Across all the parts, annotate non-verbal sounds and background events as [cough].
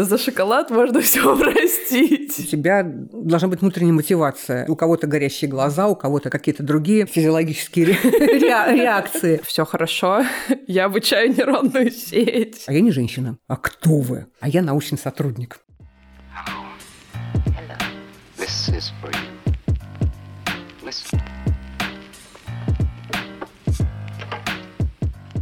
За шоколад можно [laughs] все простить. У тебя должна быть внутренняя мотивация. У кого-то горящие глаза, у кого-то какие-то другие физиологические [laughs] реакции. Все хорошо. Я обучаю нейронную сеть. А я не женщина. А кто вы? А я научный сотрудник.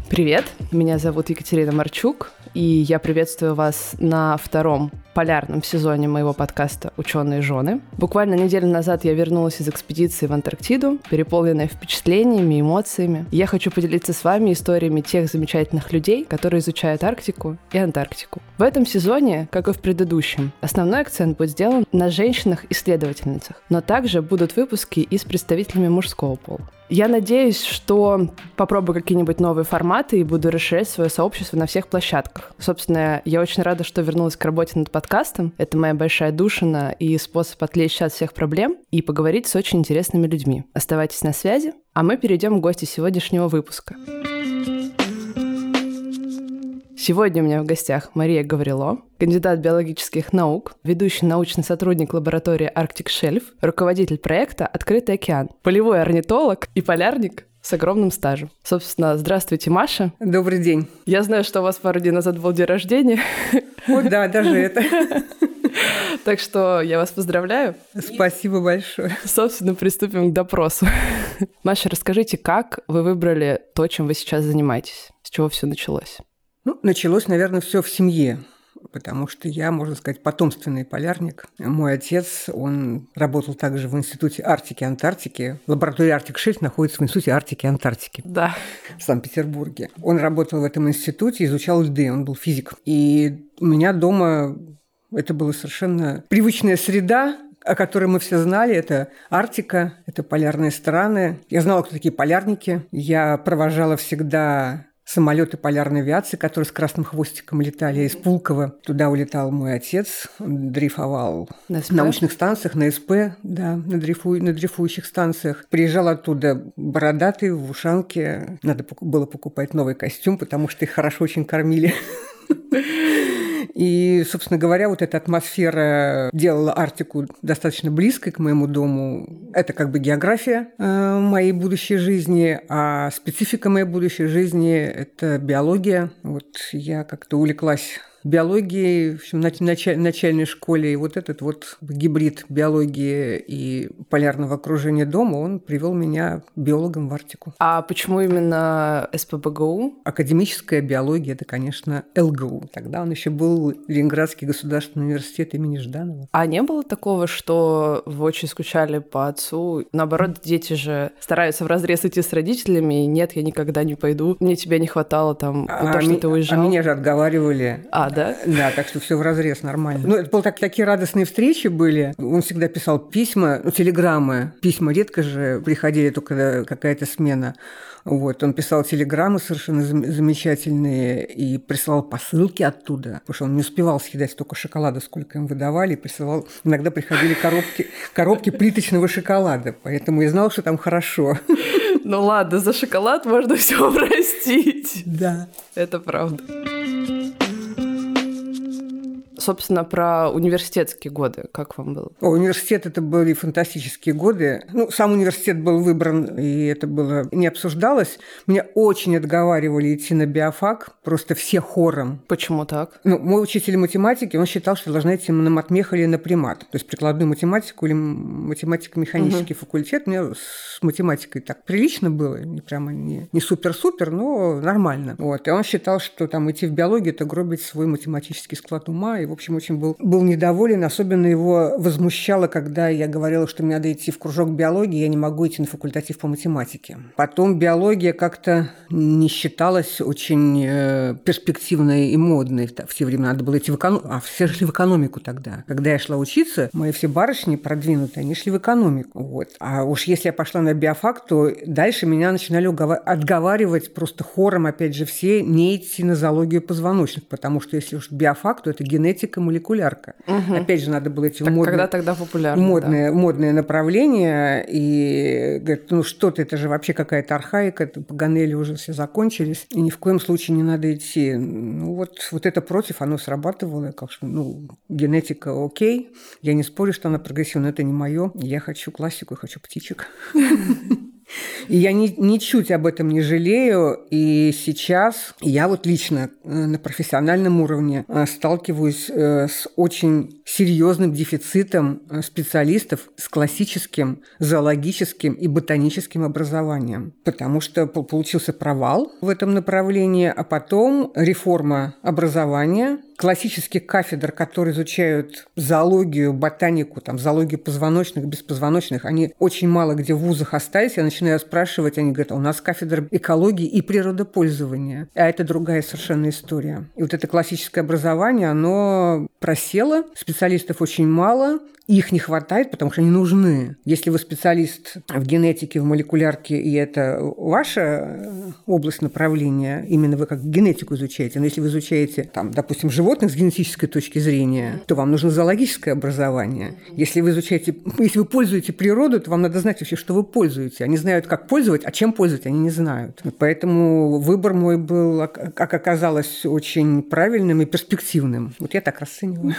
Привет, меня зовут Екатерина Марчук и я приветствую вас на втором полярном сезоне моего подкаста «Ученые жены». Буквально неделю назад я вернулась из экспедиции в Антарктиду, переполненная впечатлениями, эмоциями. я хочу поделиться с вами историями тех замечательных людей, которые изучают Арктику и Антарктику. В этом сезоне, как и в предыдущем, основной акцент будет сделан на женщинах-исследовательницах, но также будут выпуски и с представителями мужского пола. Я надеюсь, что попробую какие-нибудь новые форматы и буду расширять свое сообщество на всех площадках. Собственно, я очень рада, что вернулась к работе над подкастом. Это моя большая душина и способ отвлечься от всех проблем и поговорить с очень интересными людьми. Оставайтесь на связи, а мы перейдем к гости сегодняшнего выпуска. Сегодня у меня в гостях Мария Гаврило, кандидат биологических наук, ведущий научный сотрудник лаборатории Arctic Shelf, руководитель проекта «Открытый океан», полевой орнитолог и полярник с огромным стажем. Собственно, здравствуйте, Маша. Добрый день. Я знаю, что у вас пару дней назад был день рождения. О, да, даже это. [laughs] Так что я вас поздравляю. Спасибо большое. Собственно, приступим к допросу. Маша, расскажите, как вы выбрали то, чем вы сейчас занимаетесь? С чего все началось? Ну, началось, наверное, все в семье потому что я, можно сказать, потомственный полярник. Мой отец, он работал также в Институте Арктики и Антарктики. Лаборатория Арктик-6 находится в Институте Арктики и Антарктики. Да. В Санкт-Петербурге. Он работал в этом институте, изучал льды, он был физик. И у меня дома это была совершенно привычная среда, о которой мы все знали, это Арктика, это полярные страны. Я знала, кто такие полярники. Я провожала всегда самолеты полярной авиации, которые с красным хвостиком летали из Пулково. Туда улетал мой отец, он дрейфовал на, на научных станциях, на СП, да, на, дрейфу, на дрейфующих станциях. Приезжал оттуда бородатый, в ушанке. Надо было покупать новый костюм, потому что их хорошо очень кормили. И, собственно говоря, вот эта атмосфера делала Арктику достаточно близкой к моему дому. Это как бы география э, моей будущей жизни, а специфика моей будущей жизни – это биология. Вот я как-то увлеклась биологии, в общем, началь, начальной школе, и вот этот вот гибрид биологии и полярного окружения дома, он привел меня биологом в Арктику. А почему именно СПБГУ? Академическая биология, это, конечно, ЛГУ. Тогда он еще был Ленинградский государственный университет имени Жданова. А не было такого, что вы очень скучали по отцу? Наоборот, дети же стараются в разрез идти с родителями, и нет, я никогда не пойду, мне тебя не хватало там, а, то, что ми- ты уезжал. А меня же отговаривали. А, да? Да, так что все в разрез нормально. Ну, это были так, такие радостные встречи были. Он всегда писал письма, ну, телеграммы. Письма редко же приходили, только какая-то смена. Вот, он писал телеграммы совершенно замечательные и присылал посылки оттуда, потому что он не успевал съедать столько шоколада, сколько им выдавали, и присылал, иногда приходили коробки, коробки плиточного шоколада, поэтому я знал, что там хорошо. Ну ладно, за шоколад можно все простить. Да. Это правда собственно, про университетские годы. Как вам было? О, университет – это были фантастические годы. Ну, сам университет был выбран, и это было не обсуждалось. Меня очень отговаривали идти на биофак, просто все хором. Почему так? Ну, мой учитель математики, он считал, что должна идти на матмех или на примат, то есть прикладную математику или математико-механический угу. факультет. Мне с математикой так прилично было, не прямо не, не супер-супер, но нормально. Вот. И он считал, что там идти в биологию – это гробить свой математический склад ума, и общем, очень был, был недоволен. Особенно его возмущало, когда я говорила, что мне надо идти в кружок биологии, я не могу идти на факультатив по математике. Потом биология как-то не считалась очень э, перспективной и модной. В те времена надо было идти в экономику. А все шли в экономику тогда. Когда я шла учиться, мои все барышни продвинутые, они шли в экономику. Вот. А уж если я пошла на биофак, то дальше меня начинали отговаривать просто хором, опять же, все не идти на зоологию позвоночных, потому что если уж биофак, то это генетика, генетика, молекулярка. Угу. Опять же, надо было эти так модные, когда тогда популярно, модные, да. модные направления. И говорят, ну что-то, это же вообще какая-то архаика, Паганели уже все закончились. И ни в коем случае не надо идти. Ну вот, вот это против, оно срабатывало. Как что, ну, генетика окей. Я не спорю, что она прогрессивна, это не мое. Я хочу классику, я хочу птичек. И я ни, ничуть об этом не жалею. И сейчас я вот лично э, на профессиональном уровне э, сталкиваюсь э, с очень серьезным дефицитом специалистов с классическим зоологическим и ботаническим образованием. Потому что получился провал в этом направлении, а потом реформа образования, классических кафедр, которые изучают зоологию, ботанику, там, зоологию позвоночных, беспозвоночных, они очень мало где в вузах остались. Я начинаю спрашивать, они говорят, «А у нас кафедра экологии и природопользования. А это другая совершенно история. И вот это классическое образование, оно просело, специалистов очень мало, их не хватает, потому что они нужны. Если вы специалист в генетике, в молекулярке, и это ваша э, область направления, именно вы как генетику изучаете, но если вы изучаете, там, допустим, животных с генетической точки зрения, то вам нужно зоологическое образование. Если вы изучаете, если вы пользуете природу, то вам надо знать вообще, что вы пользуете. Они знают, как пользовать, а чем пользовать, они не знают. Поэтому выбор мой был, как оказалось, очень правильным и перспективным. Вот я так расцениваю.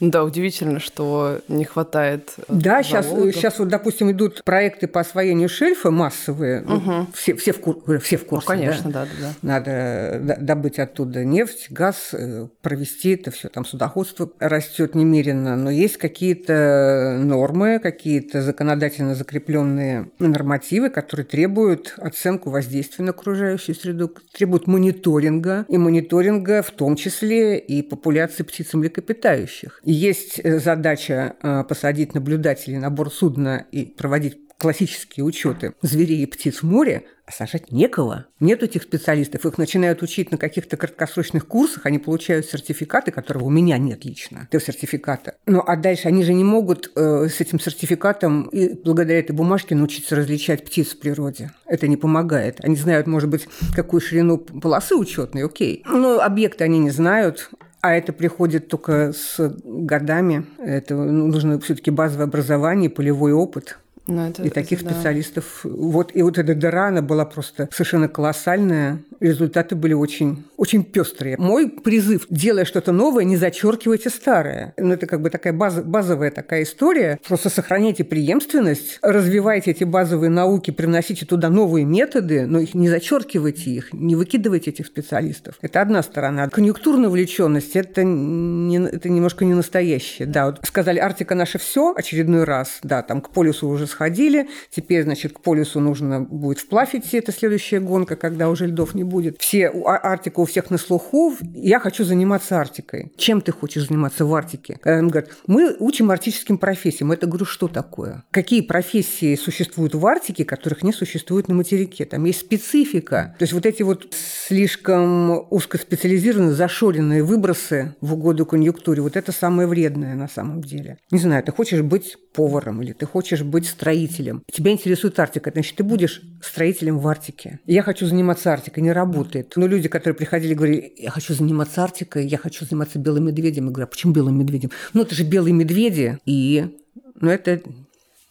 Да, удивительно, что не хватает. Э, да, сейчас, сейчас вот, допустим, идут проекты по освоению шельфа массовые. Угу. Ну, все, все, в кур... все в курсе. Ну, конечно, да? Да, да. Надо добыть оттуда нефть, газ, э, провести это все. Там судоходство растет немерено. Но есть какие-то нормы, какие-то законодательно закрепленные нормативы, которые требуют оценку воздействия на окружающую среду, требуют мониторинга. И мониторинга в том числе и популяции птиц и млекопитающих. Есть э, задача э, посадить наблюдателей на борт судна и проводить классические учеты зверей и птиц в море, а сажать некого. Нет этих специалистов. Их начинают учить на каких-то краткосрочных курсах, они получают сертификаты, которого у меня нет лично, этого сертификата. Ну, а дальше они же не могут э, с этим сертификатом и благодаря этой бумажке научиться различать птиц в природе. Это не помогает. Они знают, может быть, какую ширину полосы учетной, окей. Но объекты они не знают, а это приходит только с годами. Это ну, нужно все-таки базовое образование, полевой опыт. Ну, это, и таких да. специалистов. Вот, и вот эта дыра, она была просто совершенно колоссальная. Результаты были очень, очень пестрые. Мой призыв, делая что-то новое, не зачеркивайте старое. Ну, это как бы такая баз, базовая такая история. Просто сохраняйте преемственность, развивайте эти базовые науки, приносите туда новые методы, но их не зачеркивайте их, не выкидывайте этих специалистов. Это одна сторона. Конъюнктурная увлеченность это, не, это немножко не настоящее. Да, вот сказали, Арктика наша все очередной раз, да, там к полюсу уже сходили, теперь, значит, к полюсу нужно будет вплавь идти, это следующая гонка, когда уже льдов не будет. Все, а, Арктика у всех на слуху, я хочу заниматься Арктикой. Чем ты хочешь заниматься в Арктике? Когда им говорят, мы учим арктическим профессиям. Это говорю, что такое? Какие профессии существуют в Арктике, которых не существует на материке? Там есть специфика. То есть вот эти вот слишком узкоспециализированные, зашоренные выбросы в угоду конъюнктуре, вот это самое вредное на самом деле. Не знаю, ты хочешь быть поваром или ты хочешь быть строителем. Тебя интересует Арктика, значит, ты будешь строителем в Арктике. Я хочу заниматься Арктикой, не работает. Но люди, которые приходили, говорили, я хочу заниматься Арктикой, я хочу заниматься белым медведем. Я говорю, а почему белым медведем? Ну, это же белые медведи. И ну, это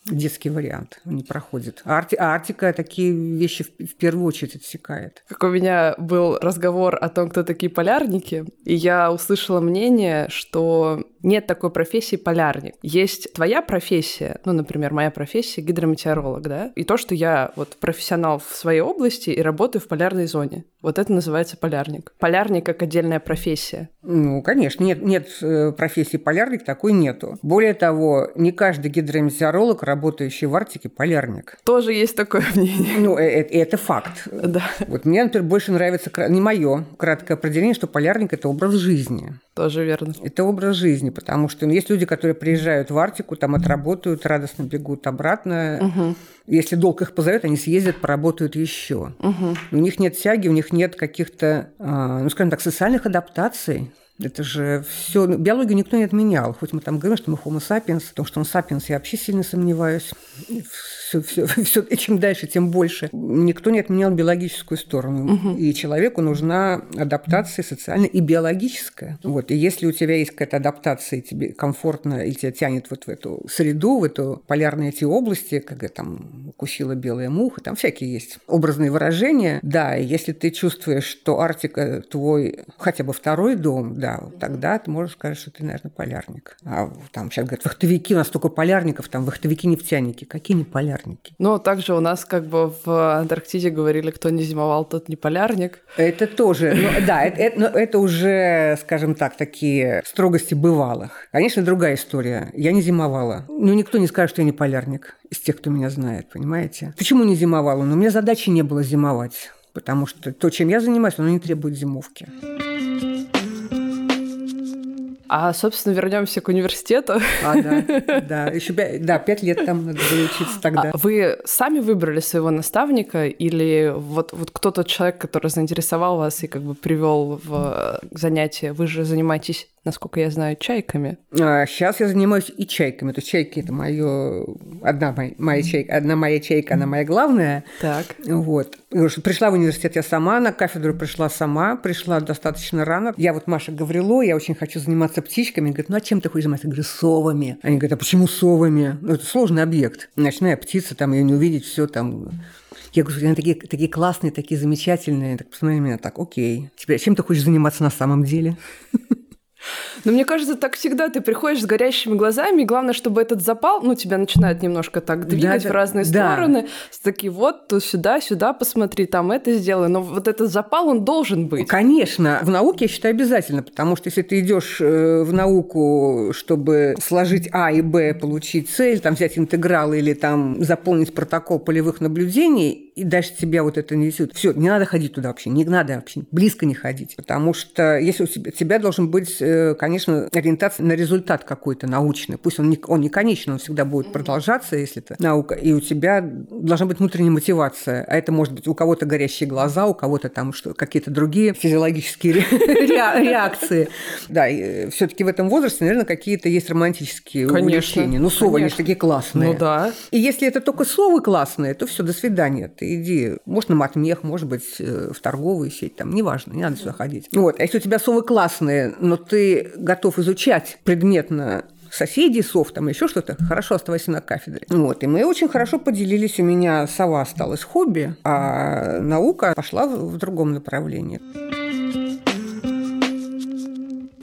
детский вариант не проходит. А, Арти, а Арктика такие вещи в, в первую очередь отсекает. Как у меня был разговор о том, кто такие полярники, и я услышала мнение, что нет такой профессии полярник. Есть твоя профессия, ну, например, моя профессия гидрометеоролог, да, и то, что я вот профессионал в своей области и работаю в полярной зоне. Вот это называется полярник. Полярник как отдельная профессия. Ну, конечно, нет, нет э, профессии полярник, такой нету. Более того, не каждый гидрометеоролог, работающий в Арктике, полярник. Тоже есть такое [laughs] мнение. Ну, это, э, это факт. Да. Вот мне, например, больше нравится не мое краткое определение, что полярник – это образ жизни. Тоже верно. Это образ жизни, потому что ну, есть люди, которые приезжают в Арктику, там отработают, радостно бегут обратно. Угу. Если долг их позовет, они съездят, поработают еще. Угу. У них нет тяги, у них нет каких-то, а, ну, скажем так, социальных адаптаций. Это же все... Биологию никто не отменял. Хоть мы там говорим, что мы homo sapiens, потому что он sapiens, я вообще сильно сомневаюсь все, все, [laughs] все, и чем дальше, тем больше. Никто не отменял биологическую сторону. Угу. И человеку нужна адаптация социальная и биологическая. Вот. И если у тебя есть какая-то адаптация, и тебе комфортно, и тебя тянет вот в эту среду, в эту полярные эти области, когда там укусила белая муха, там всякие есть образные выражения. Да, и если ты чувствуешь, что Арктика твой хотя бы второй дом, да, тогда ты можешь сказать, что ты, наверное, полярник. А там сейчас говорят, вахтовики, у нас столько полярников, там вахтовики-нефтяники. Какие не полярники? Полярники. Ну, также у нас как бы в Антарктиде говорили, кто не зимовал, тот не полярник. Это тоже, ну, да, это, это, но это уже, скажем так, такие строгости бывалых. Конечно, другая история. Я не зимовала. Ну, никто не скажет, что я не полярник из тех, кто меня знает, понимаете? Почему не зимовала? Ну, у меня задачи не было зимовать, потому что то, чем я занимаюсь, оно не требует зимовки. А, собственно, вернемся к университету. А, да, да. Еще да, пять лет там надо было учиться тогда. А вы сами выбрали своего наставника или вот, вот кто тот человек, который заинтересовал вас и как бы привел в занятие? Вы же занимаетесь насколько я знаю, чайками. А, сейчас я занимаюсь и чайками. То есть чайки это мое одна моя, моя чайка, одна моя чайка, она моя главная. Так. Вот. Пришла в университет я сама, на кафедру пришла сама, пришла достаточно рано. Я вот Маша Гаврило, я очень хочу заниматься птичками. Говорит, ну а чем ты хочешь заниматься? Я говорю, совами. Они говорят, а почему совами? Ну, это сложный объект. Ночная птица, там ее не увидеть, все там я говорю, они такие, такие классные, такие замечательные. Так посмотри на меня так, окей. Теперь чем ты хочешь заниматься на самом деле? Но мне кажется, так всегда ты приходишь с горящими глазами, и главное, чтобы этот запал, ну, тебя начинает немножко так двигать да, в разные да. стороны. Такие вот, то сюда, сюда посмотри, там это сделай. Но вот этот запал, он должен быть. Конечно. В науке, я считаю, обязательно, потому что если ты идешь э, в науку, чтобы сложить А и Б, получить цель, там взять интегралы или там заполнить протокол полевых наблюдений, и дальше тебя вот это несет. Все, не надо ходить туда вообще, не надо вообще близко не ходить. Потому что если у тебя, тебя должен быть, э, конечно, ориентация на результат какой-то научный. Пусть он не, он не конечный, он всегда будет продолжаться, если это наука. И у тебя должна быть внутренняя мотивация. А это может быть у кого-то горящие глаза, у кого-то там что, какие-то другие физиологические [laughs] реакции. Да, э, все-таки в этом возрасте, наверное, какие-то есть романтические увлечения. Ну, совы, они же такие классные. Ну да. И если это только совы классные, то все, до свидания. Ты иди, может, на матмех, может быть, э, в торговую сеть, там, неважно, не надо сюда ходить. Вот. А если у тебя совы классные, но ты готов изучать предметно соседей, сов, там еще что-то, хорошо оставайся на кафедре. Вот. И мы очень хорошо поделились. У меня сова осталась хобби, а наука пошла в другом направлении.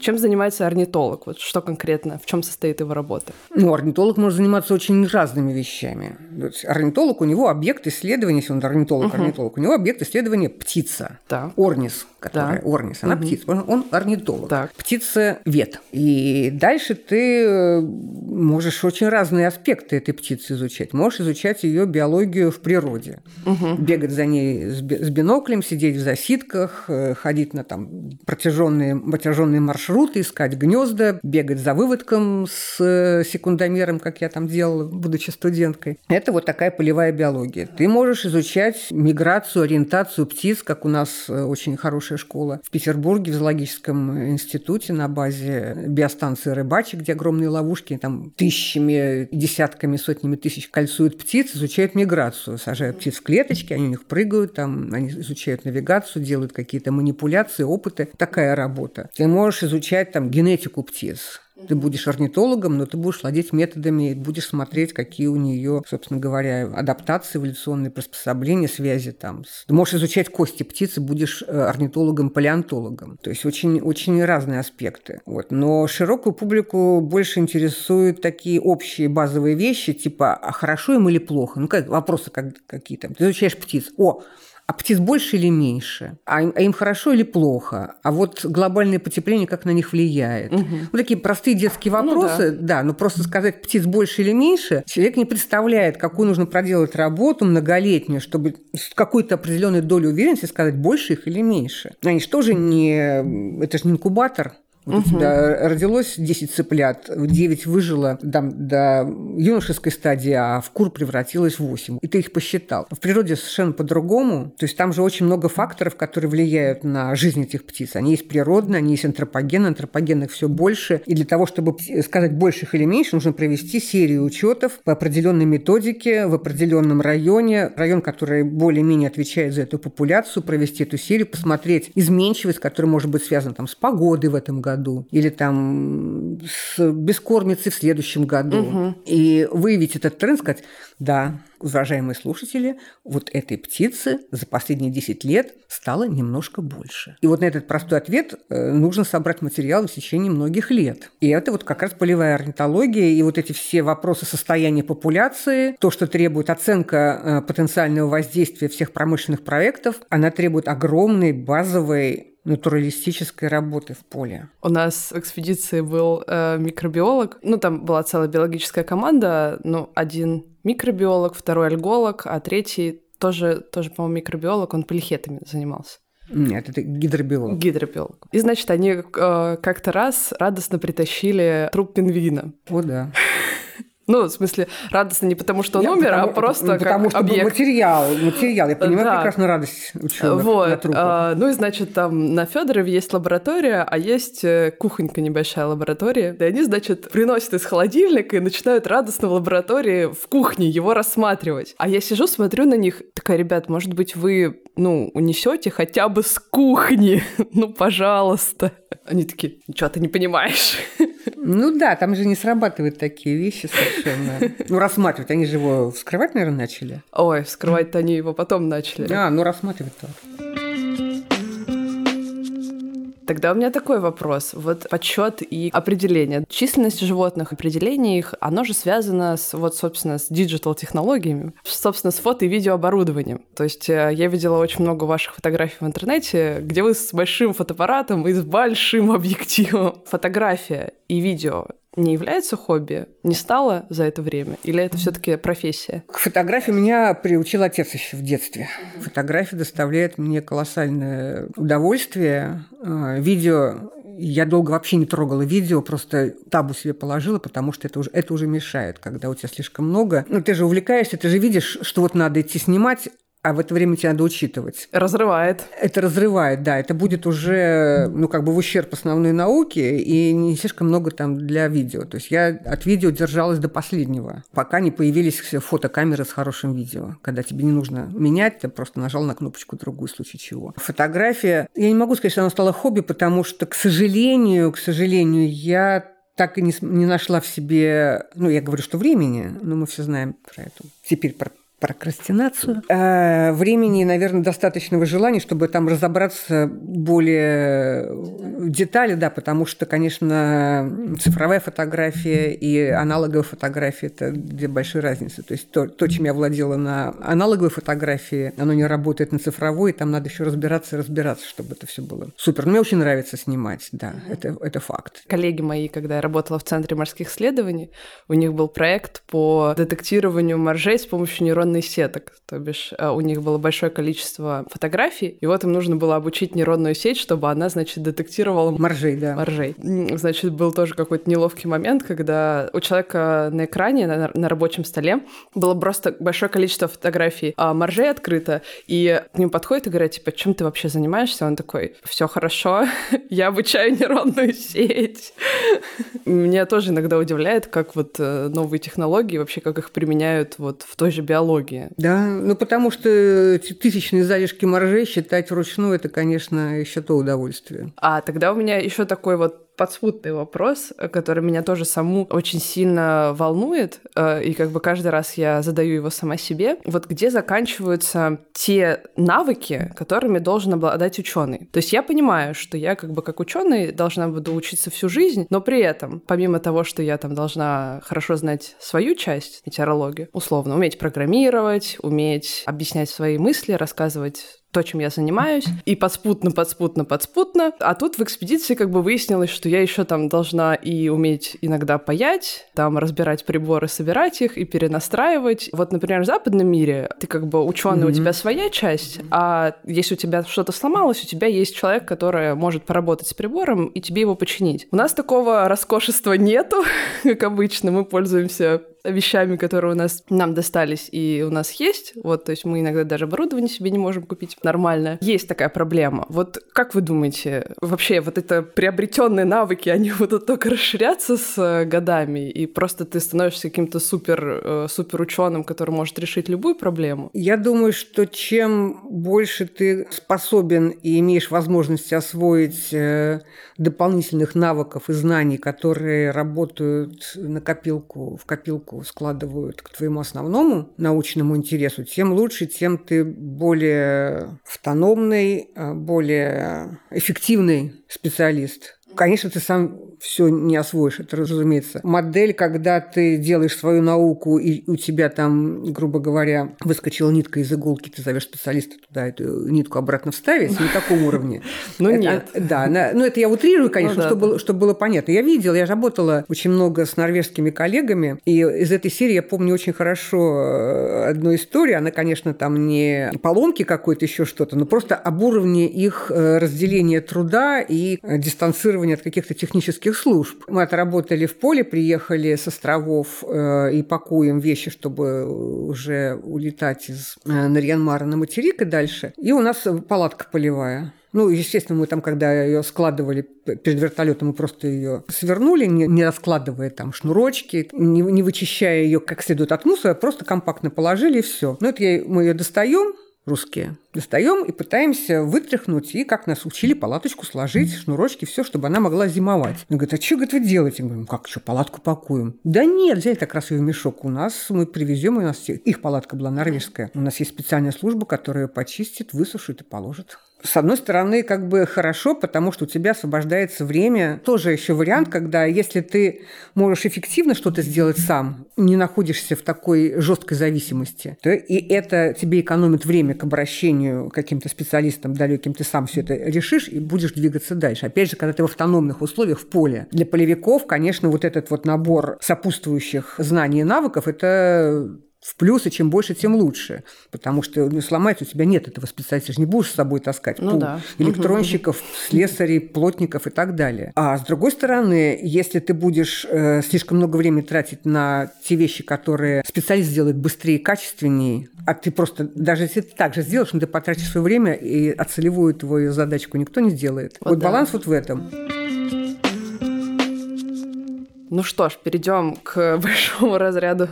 Чем занимается орнитолог? Вот что конкретно, в чем состоит его работа? Ну, орнитолог может заниматься очень разными вещами. Орнитолог, у него объект исследования, если он орнитолог, угу. орнитолог, у него объект исследования птица, да. орнис, которая да. орнис, она угу. птица, он орнитолог. Так. Птица вет. И дальше ты э, можешь очень разные аспекты этой птицы изучать. Можешь изучать ее биологию в природе, угу. бегать за ней с биноклем, сидеть в засидках, э, ходить на там протяженные, протяженные маршруты искать гнезда, бегать за выводком с э, секундомером, как я там делала, будучи студенткой. Это вот такая полевая биология. Ты можешь изучать миграцию, ориентацию птиц, как у нас очень хорошая школа в Петербурге, в зоологическом институте на базе биостанции рыбачек, где огромные ловушки, там тысячами, десятками, сотнями тысяч кольцуют птиц, изучают миграцию, сажают птиц в клеточки, они у них прыгают, там, они изучают навигацию, делают какие-то манипуляции, опыты. Такая работа. Ты можешь изучать там генетику птиц. Ты будешь орнитологом, но ты будешь владеть методами, будешь смотреть, какие у нее, собственно говоря, адаптации, эволюционные приспособления, связи там. Ты можешь изучать кости птицы, будешь э, орнитологом-палеонтологом. То есть очень, очень разные аспекты. Вот. Но широкую публику больше интересуют такие общие базовые вещи, типа, а хорошо им или плохо? Ну, как, вопросы как, какие то Ты изучаешь птиц. О, а птиц больше или меньше? А им, а им хорошо или плохо? А вот глобальное потепление как на них влияет? Угу. Ну, такие простые детские вопросы, ну, да. да, но просто сказать птиц больше или меньше, человек не представляет, какую нужно проделать работу многолетнюю, чтобы с какой-то определенной долей уверенности сказать, больше их или меньше. Они же тоже не... Это же не инкубатор, Вот угу. у тебя родилось 10 цыплят, 9 выжило там, до юношеской стадии, а в кур превратилось 8. И ты их посчитал. В природе совершенно по-другому. То есть там же очень много факторов, которые влияют на жизнь этих птиц. Они есть природные, они есть антропогенные, антропогенных все больше. И для того, чтобы сказать больше их или меньше, нужно провести серию учетов по определенной методике в определенном районе. Район, который более-менее отвечает за эту популяцию, провести эту серию, посмотреть изменчивость, которая может быть связана там, с погодой в этом году или там с бескормицей в следующем году. Угу. И выявить этот тренд, сказать, да, уважаемые слушатели, вот этой птицы за последние 10 лет стало немножко больше. И вот на этот простой ответ э, нужно собрать материал в течение многих лет. И это вот как раз полевая орнитология, и вот эти все вопросы состояния популяции, то, что требует оценка э, потенциального воздействия всех промышленных проектов, она требует огромной базовой натуралистической работы в поле. У нас в экспедиции был э, микробиолог. Ну, там была целая биологическая команда. Ну, один микробиолог, второй альголог, а третий тоже, тоже по-моему, микробиолог. Он полихетами занимался. Нет, это гидробиолог. Гидробиолог. И, значит, они э, как-то раз радостно притащили труп пингвина. О, да. Ну, в смысле, радостно не потому, что он Нет, умер, а потому, а просто ну, потому что объект. материал, материал. Я понимаю да. прекрасно радость ученых вот. на трупах. А, ну и, значит, там на Федорове есть лаборатория, а есть э, кухонька небольшая лаборатория. И они, значит, приносят из холодильника и начинают радостно в лаборатории в кухне его рассматривать. А я сижу, смотрю на них, такая, ребят, может быть, вы, ну, унесете хотя бы с кухни? [laughs] ну, пожалуйста. Они такие, ничего ты не понимаешь. Ну да, там же не срабатывают такие вещи совершенно. Ну, рассматривать, они же его вскрывать, наверное, начали. Ой, вскрывать-то они его потом начали. А, ну рассматривать-то. Тогда у меня такой вопрос. Вот подсчет и определение. Численность животных, определение их, оно же связано с, вот, собственно, с диджитал-технологиями, собственно, с фото- и видеооборудованием. То есть э, я видела очень много ваших фотографий в интернете, где вы с большим фотоаппаратом и с большим [laughs] объективом. Фотография и видео не является хобби? Не стало за это время? Или это все таки профессия? К фотографии меня приучил отец еще в детстве. Фотография доставляет мне колоссальное удовольствие. А, видео я долго вообще не трогала видео, просто табу себе положила, потому что это уже, это уже мешает, когда у тебя слишком много. Ну, ты же увлекаешься, ты же видишь, что вот надо идти снимать, а в это время тебе надо учитывать. Разрывает. Это разрывает, да. Это будет уже, ну, как бы в ущерб основной науке и не слишком много там для видео. То есть я от видео держалась до последнего, пока не появились фотокамеры с хорошим видео. Когда тебе не нужно менять, ты просто нажал на кнопочку другую, в случае чего. Фотография, я не могу сказать, что она стала хобби, потому что, к сожалению, к сожалению, я так и не, не нашла в себе, ну, я говорю, что времени, но мы все знаем про эту, теперь про прокрастинацию. А времени, наверное, достаточного желания, чтобы там разобраться более в детали, да, потому что, конечно, цифровая фотография и аналоговая фотография – это две большие разницы. То есть то, то, чем я владела на аналоговой фотографии, оно не работает на цифровой, и там надо еще разбираться и разбираться, чтобы это все было супер. Мне очень нравится снимать, да, это, это факт. Коллеги мои, когда я работала в Центре морских исследований, у них был проект по детектированию моржей с помощью нейронной нейронных сеток. То бишь э, у них было большое количество фотографий, и вот им нужно было обучить нейронную сеть, чтобы она, значит, детектировала... Моржей, да. Моржей. Значит, был тоже какой-то неловкий момент, когда у человека на экране, на, на рабочем столе, было просто большое количество фотографий, а моржей открыто, и к нему подходит и говорят, типа, чем ты вообще занимаешься? Он такой, все хорошо, [laughs] я обучаю нейронную сеть. Меня тоже иногда удивляет, как вот э, новые технологии, вообще как их применяют вот в той же биологии технологии. Да, ну потому что тысячные залежки моржей считать вручную, это, конечно, еще то удовольствие. А тогда у меня еще такой вот подспутный вопрос, который меня тоже саму очень сильно волнует, э, и как бы каждый раз я задаю его сама себе. Вот где заканчиваются те навыки, которыми должен обладать ученый? То есть я понимаю, что я как бы как ученый должна буду учиться всю жизнь, но при этом, помимо того, что я там должна хорошо знать свою часть, метеорологию, условно, уметь программировать, уметь объяснять свои мысли, рассказывать то, чем я занимаюсь, и подспутно, подспутно, подспутно. А тут в экспедиции как бы выяснилось, что я еще там должна и уметь иногда паять, там разбирать приборы, собирать их и перенастраивать. Вот, например, в западном мире ты как бы ученый, mm-hmm. у тебя своя часть, а если у тебя что-то сломалось, у тебя есть человек, который может поработать с прибором и тебе его починить. У нас такого роскошества нету, [laughs] как обычно. Мы пользуемся вещами, которые у нас нам достались и у нас есть. Вот, то есть мы иногда даже оборудование себе не можем купить нормальное. Есть такая проблема. Вот как вы думаете, вообще вот это приобретенные навыки, они [laughs] будут только расширяться с э, годами, и просто ты становишься каким-то супер, э, супер ученым, который может решить любую проблему? Я думаю, что чем больше ты способен и имеешь возможность освоить э, дополнительных навыков и знаний, которые работают на копилку, в копилку складывают к твоему основному научному интересу, тем лучше, тем ты более автономный, а, более эффективный специалист. Конечно, ты сам все не освоишь, это разумеется. Модель, когда ты делаешь свою науку, и у тебя там, грубо говоря, выскочила нитка из иголки, ты зовешь специалиста туда эту нитку обратно вставить, на таком уровне. [laughs] Ну нет. Да, ну это я утрирую, конечно, ну чтобы было понятно. Я видела, я работала очень много с норвежскими коллегами, и из этой серии я помню очень хорошо э, одну историю. Она, конечно, там не поломки какой-то, еще что-то, но просто об уровне их э, разделения труда и э, дистанцирования от каких-то технических служб. Мы отработали в поле, приехали с островов э, и пакуем вещи, чтобы уже улетать из э, Нарьянмара на материк и дальше. И у нас палатка полевая. Ну, естественно, мы там, когда ее складывали перед вертолетом, мы просто ее свернули, не, не раскладывая там шнурочки, не, не вычищая ее как следует от мусора, просто компактно положили и все. Ну, это я, мы ее достаем, русские. Достаем и пытаемся вытряхнуть, и как нас учили, палаточку сложить, шнурочки, все, чтобы она могла зимовать. Он говорит, а что, говорит, вы делаете? Мы говорим, как, что, палатку пакуем? Да нет, взяли так раз ее в мешок. У нас мы привезем, у нас их палатка была норвежская. У нас есть специальная служба, которая ее почистит, высушит и положит с одной стороны, как бы хорошо, потому что у тебя освобождается время. Тоже еще вариант, когда если ты можешь эффективно что-то сделать сам, не находишься в такой жесткой зависимости, то и это тебе экономит время к обращению к каким-то специалистам далеким, ты сам все это решишь и будешь двигаться дальше. Опять же, когда ты в автономных условиях в поле. Для полевиков, конечно, вот этот вот набор сопутствующих знаний и навыков – это в плюс, и чем больше, тем лучше. Потому что ну, сломается, у тебя нет этого специалиста, ты же не будешь с собой таскать ну, пул да. электронщиков, слесарей, плотников и так далее. А с другой стороны, если ты будешь э, слишком много времени тратить на те вещи, которые специалист сделает быстрее и качественнее, а ты просто, даже если ты так же сделаешь, но ты потратишь свое время, и а целевую твою задачку никто не сделает. Вот, вот да. баланс вот в этом. Ну что ж, перейдем к [laughs] большому разряду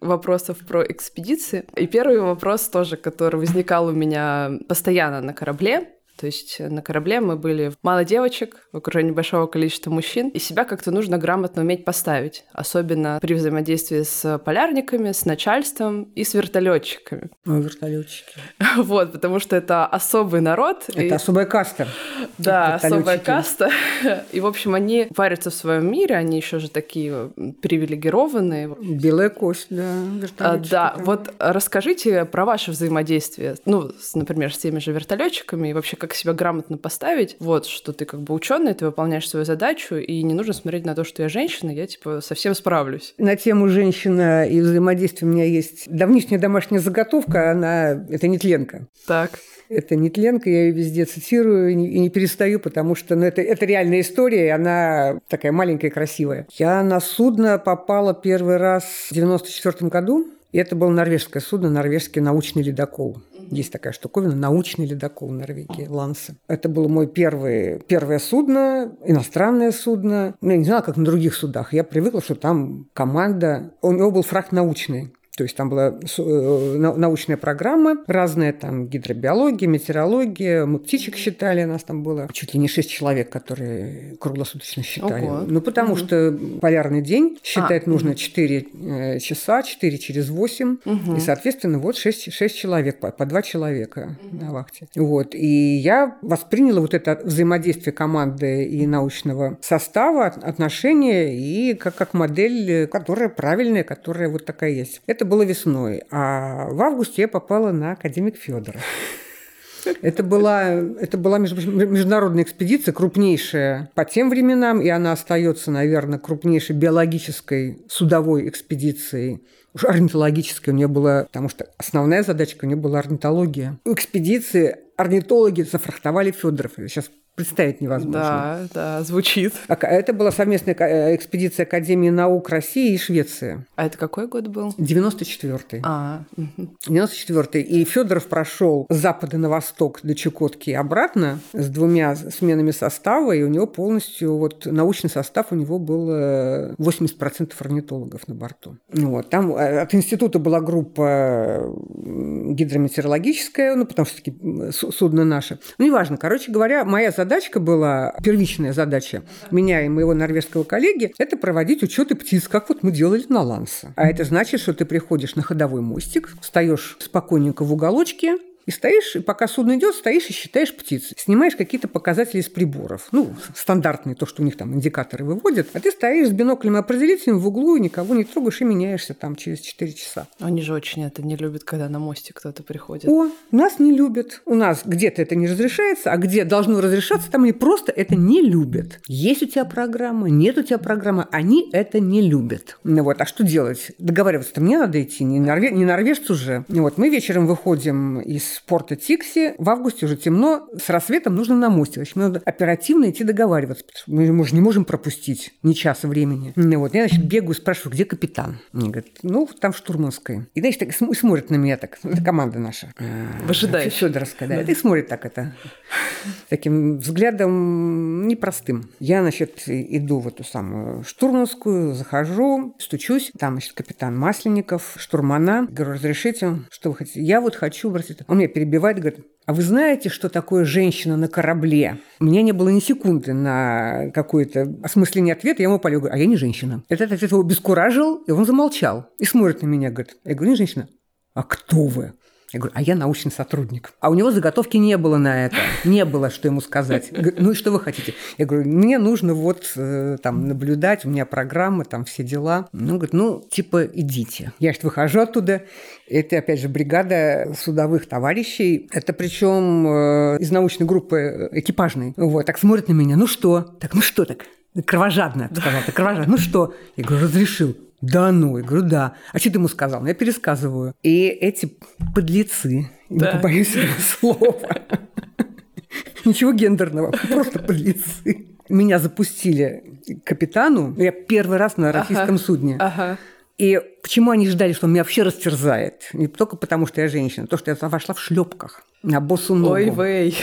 вопросов про экспедиции. И первый вопрос тоже, который возникал у меня постоянно на корабле, то есть на корабле мы были мало девочек, в окружении большого количества мужчин, и себя как-то нужно грамотно уметь поставить, особенно при взаимодействии с полярниками, с начальством и с вертолетчиками. Ну, вертолетчики. [laughs] Вот, потому что это особый народ. Это и... особая каста. Да, особая каста. [laughs] И, в общем, они варятся в своем мире, они еще же такие привилегированные. Белая кость, да, а, Да, вот расскажите про ваше взаимодействие, ну, с, например, с теми же вертолетчиками и вообще как себя грамотно поставить, вот, что ты как бы ученый, ты выполняешь свою задачу, и не нужно смотреть на то, что я женщина, я, типа, совсем справлюсь. На тему женщина и взаимодействия у меня есть давнишняя домашняя заготовка, она... Это нетленка. Так. Это нетленка, я ее везде цитирую и не, не перестаю, потому что ну, это, это реальная история, и она такая маленькая и красивая. Я на судно попала первый раз в 94 году. И это было норвежское судно, норвежский научный ледокол. Есть такая штуковина, научный ледокол Норвегии, Лансе. Это было мое первое, первое судно, иностранное судно. Ну, я не знала, как на других судах. Я привыкла, что там команда... У него был фраг научный. То есть там была э, научная программа, разная там гидробиология, метеорология, мы птичек считали, нас там было чуть ли не шесть человек, которые круглосуточно считали. Ого. Ну, потому угу. что полярный день считать а, нужно угу. 4 э, часа, 4 через 8, угу. и, соответственно, вот 6, 6 человек, по, по 2 человека угу. на вахте. Вот. И я восприняла вот это взаимодействие команды и научного состава, отношения, и как, как модель, которая правильная, которая вот такая есть. Это было весной, а в августе я попала на академик Федора. Это была, это была международная экспедиция, крупнейшая по тем временам, и она остается, наверное, крупнейшей биологической судовой экспедицией уж орнитологической у нее была, потому что основная задачка у нее была орнитология. У экспедиции орнитологи зафрахтовали Федоров. Сейчас представить невозможно. Да, да, звучит. А это была совместная э, экспедиция Академии наук России и Швеции. А это какой год был? 94-й. А. 94-й. И Федоров прошел с запада на восток до Чукотки и обратно с двумя сменами состава, и у него полностью вот научный состав у него был 80% э, орнитологов на борту. Вот. Там э, от института была группа гидрометеорологическая, ну, потому что таки судно наше. Ну, неважно. Короче говоря, моя задача задачка была, первичная задача меня и моего норвежского коллеги, это проводить учеты птиц, как вот мы делали на Ланса. А это значит, что ты приходишь на ходовой мостик, встаешь спокойненько в уголочке, и стоишь, и пока судно идет, стоишь и считаешь птиц. Снимаешь какие-то показатели из приборов. Ну, стандартные, то, что у них там индикаторы выводят. А ты стоишь с биноклем и определителем в углу, и никого не трогаешь, и меняешься там через 4 часа. Они же очень это не любят, когда на мосте кто-то приходит. О, нас не любят. У нас где-то это не разрешается, а где должно разрешаться, там они просто это не любят. Есть у тебя программа, нет у тебя программы, они это не любят. Ну вот, а что делать? Договариваться-то мне надо идти, не, норве... не норвежцу же. Вот, мы вечером выходим из порта Тикси. В августе уже темно, с рассветом нужно на мостик. Значит, надо оперативно идти договариваться. Мы, мы же не можем пропустить ни часа времени. Вот, я, значит, бегаю, спрашиваю, где капитан? Мне говорят, ну, там в штурманской. И, значит, так смотрит на меня так. Это команда наша. Выжидает. Федоровская, да. да. И смотрит так это. Таким взглядом непростым. Я, значит, иду в эту самую штурманскую, захожу, стучусь. Там, значит, капитан Масленников, штурмана. Говорю, разрешите, что вы хотите? Я вот хочу, простите. Он меня перебивает, говорит, а вы знаете, что такое женщина на корабле? У меня не было ни секунды на какое-то осмысление ответа. Я ему полю, говорю, а я не женщина. Этот ответ его бескуражил, и он замолчал. И смотрит на меня, говорит, я говорю, не женщина. А кто вы? Я говорю, а я научный сотрудник. А у него заготовки не было на это. Не было, что ему сказать. Говорю, ну и что вы хотите? Я говорю, мне нужно вот э, там наблюдать, у меня программа, там все дела. Ну, говорит, ну, типа, идите. Я что выхожу оттуда. Это, опять же, бригада судовых товарищей. Это причем э, из научной группы экипажной. Вот, так смотрят на меня. Ну что? Так, ну что так? Кровожадно, сказал, ты кровожадно. Ну что? Я говорю, разрешил. Да ну, я говорю, да. А что ты ему сказал? Ну, я пересказываю. И эти подлецы, да. не побоюсь этого [laughs] слова, ничего гендерного, просто подлецы. Меня запустили к капитану. Я первый раз на российском ага. судне. Ага. И почему они ждали, что он меня вообще растерзает? Не только потому, что я женщина, то, что я вошла в шлепках на босу ногу. Ой, вей.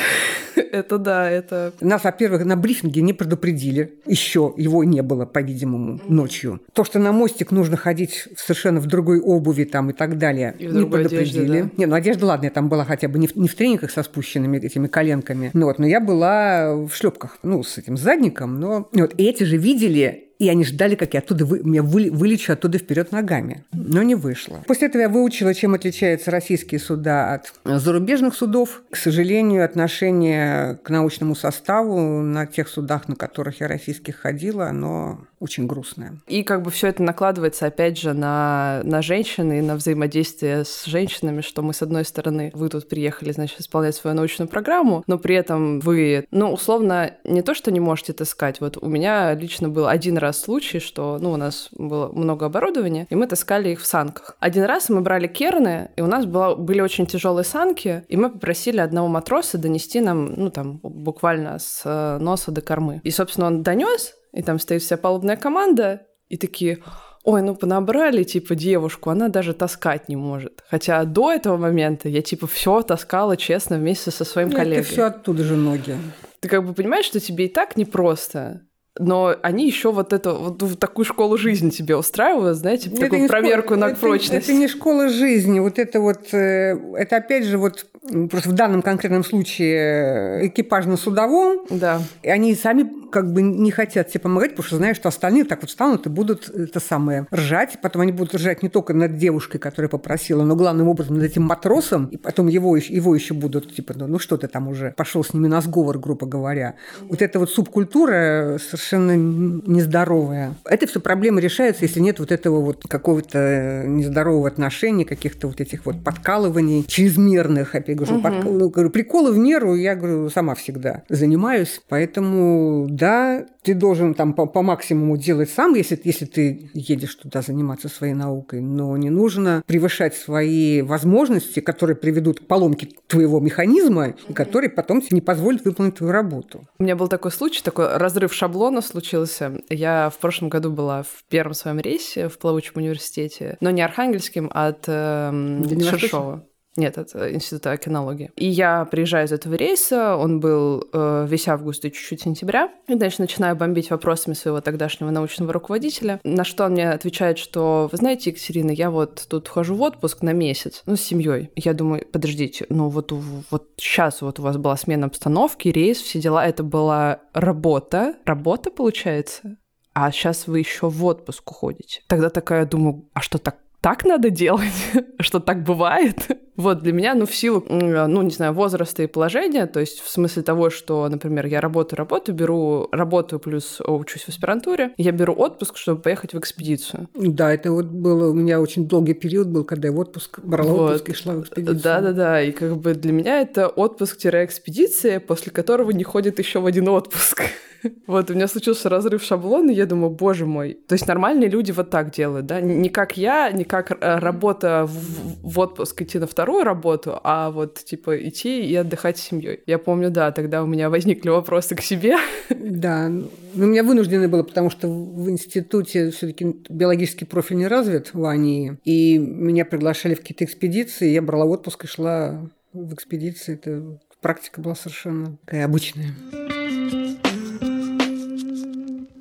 [laughs] это да, это... Нас, во-первых, на брифинге не предупредили. Еще его не было, по-видимому, ночью. То, что на мостик нужно ходить совершенно в другой обуви там и так далее, и не предупредили. Одежде, да. Не, ну одежда, ладно, я там была хотя бы не в, не в тренингах со спущенными этими коленками. Ну вот, но я была в шлепках, ну, с этим задником, но... Вот, и эти же видели и они ждали, как я оттуда вы, меня вы, вылечу оттуда вперед ногами. Но не вышло. После этого я выучила, чем отличаются российские суда от зарубежных судов. К сожалению, отношение к научному составу на тех судах, на которых я российских ходила, оно очень грустное. И как бы все это накладывается, опять же, на, на женщин и на взаимодействие с женщинами, что мы, с одной стороны, вы тут приехали, значит, исполнять свою научную программу, но при этом вы, ну, условно, не то, что не можете таскать. Вот у меня лично был один раз случай, что, ну, у нас было много оборудования, и мы таскали их в санках. Один раз мы брали керны, и у нас было, были очень тяжелые санки, и мы попросили одного матроса донести нам, ну, там, буквально с э, носа до кормы. И, собственно, он донес, и там стоит вся палубная команда, и такие, ой, ну понабрали, типа, девушку, она даже таскать не может. Хотя до этого момента я, типа, все таскала честно вместе со своим Нет, коллегой. Это все оттуда же ноги. Ты как бы понимаешь, что тебе и так непросто, но они еще вот эту вот такую школу жизни тебе устраивают, знаете, это такую проверку школа, на это, прочность. Это не школа жизни, вот это вот, э, это опять же вот просто в данном конкретном случае э, экипажно-судовом, да. и они сами как бы не хотят тебе помогать, потому что знают, что остальные так вот станут и будут это самое ржать. Потом они будут ржать не только над девушкой, которая попросила, но главным образом над этим матросом, и потом его, его еще будут, типа, ну, ну что ты там уже пошел с ними на сговор, грубо говоря. Вот эта вот субкультура совершенно совершенно нездоровая. Это все проблемы решаются, если нет вот этого вот какого-то нездорового отношения, каких-то вот этих вот подкалываний чрезмерных. Опять говорю, угу. под, ну, говорю, приколы в меру я говорю сама всегда занимаюсь, поэтому да, ты должен там по, по максимуму делать сам, если, если ты едешь туда заниматься своей наукой, но не нужно превышать свои возможности, которые приведут к поломке твоего механизма и которые потом тебе не позволят выполнить твою работу. У меня был такой случай, такой разрыв шаблона случился. Я в прошлом году была в первом своем рейсе в плавучем университете, но не архангельским, а от э, Шершова. Нет, это Института кинологии. И я приезжаю из этого рейса, он был э, весь август и чуть-чуть сентября, и, значит, начинаю бомбить вопросами своего тогдашнего научного руководителя, на что он мне отвечает, что, вы знаете, Екатерина, я вот тут хожу в отпуск на месяц, ну, с семьей. Я думаю, подождите, ну, вот, вот сейчас вот у вас была смена обстановки, рейс, все дела, это была работа, работа, получается? а сейчас вы еще в отпуск уходите. Тогда такая думаю, а что так так надо делать, [laughs] что так бывает. Вот для меня, ну, в силу, ну, не знаю, возраста и положения, то есть в смысле того, что, например, я работаю, работаю, беру, работаю плюс учусь в аспирантуре, я беру отпуск, чтобы поехать в экспедицию. Да, это вот было, у меня очень долгий период был, когда я в отпуск брала вот. отпуск и шла в экспедицию. Да-да-да, и как бы для меня это отпуск-экспедиция, после которого не ходит еще в один отпуск. [laughs] Вот, у меня случился разрыв шаблона, и я думаю, боже мой. То есть нормальные люди вот так делают, да? Не как я, не как э, работа в, в отпуск идти на вторую работу, а вот, типа, идти и отдыхать с семьей. Я помню, да, тогда у меня возникли вопросы к себе. Да, ну, меня вынуждены было, потому что в институте все таки биологический профиль не развит в АНИ, и меня приглашали в какие-то экспедиции, я брала отпуск и шла в экспедиции. Это практика была совершенно такая обычная.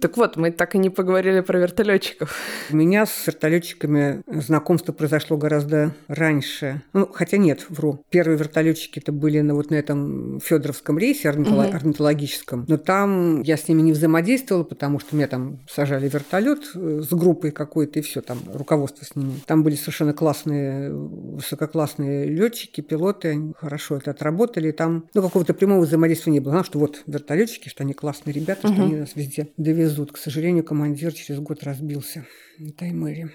Так вот, мы так и не поговорили про вертолетчиков. У меня с вертолетчиками знакомство произошло гораздо раньше. Ну, хотя нет, вру. Первые вертолетчики это были на вот на этом Федоровском рейсе орнитолог, угу. орнитологическом. Но там я с ними не взаимодействовала, потому что меня там сажали вертолет э, с группой какой-то, и все там, руководство с ними. Там были совершенно классные, высококлассные летчики, пилоты, они хорошо это отработали. Там, ну, какого-то прямого взаимодействия не было. Знал, что вот вертолетчики, что они классные ребята, угу. что они нас везде довезут везут. К сожалению, командир через год разбился на Таймыре.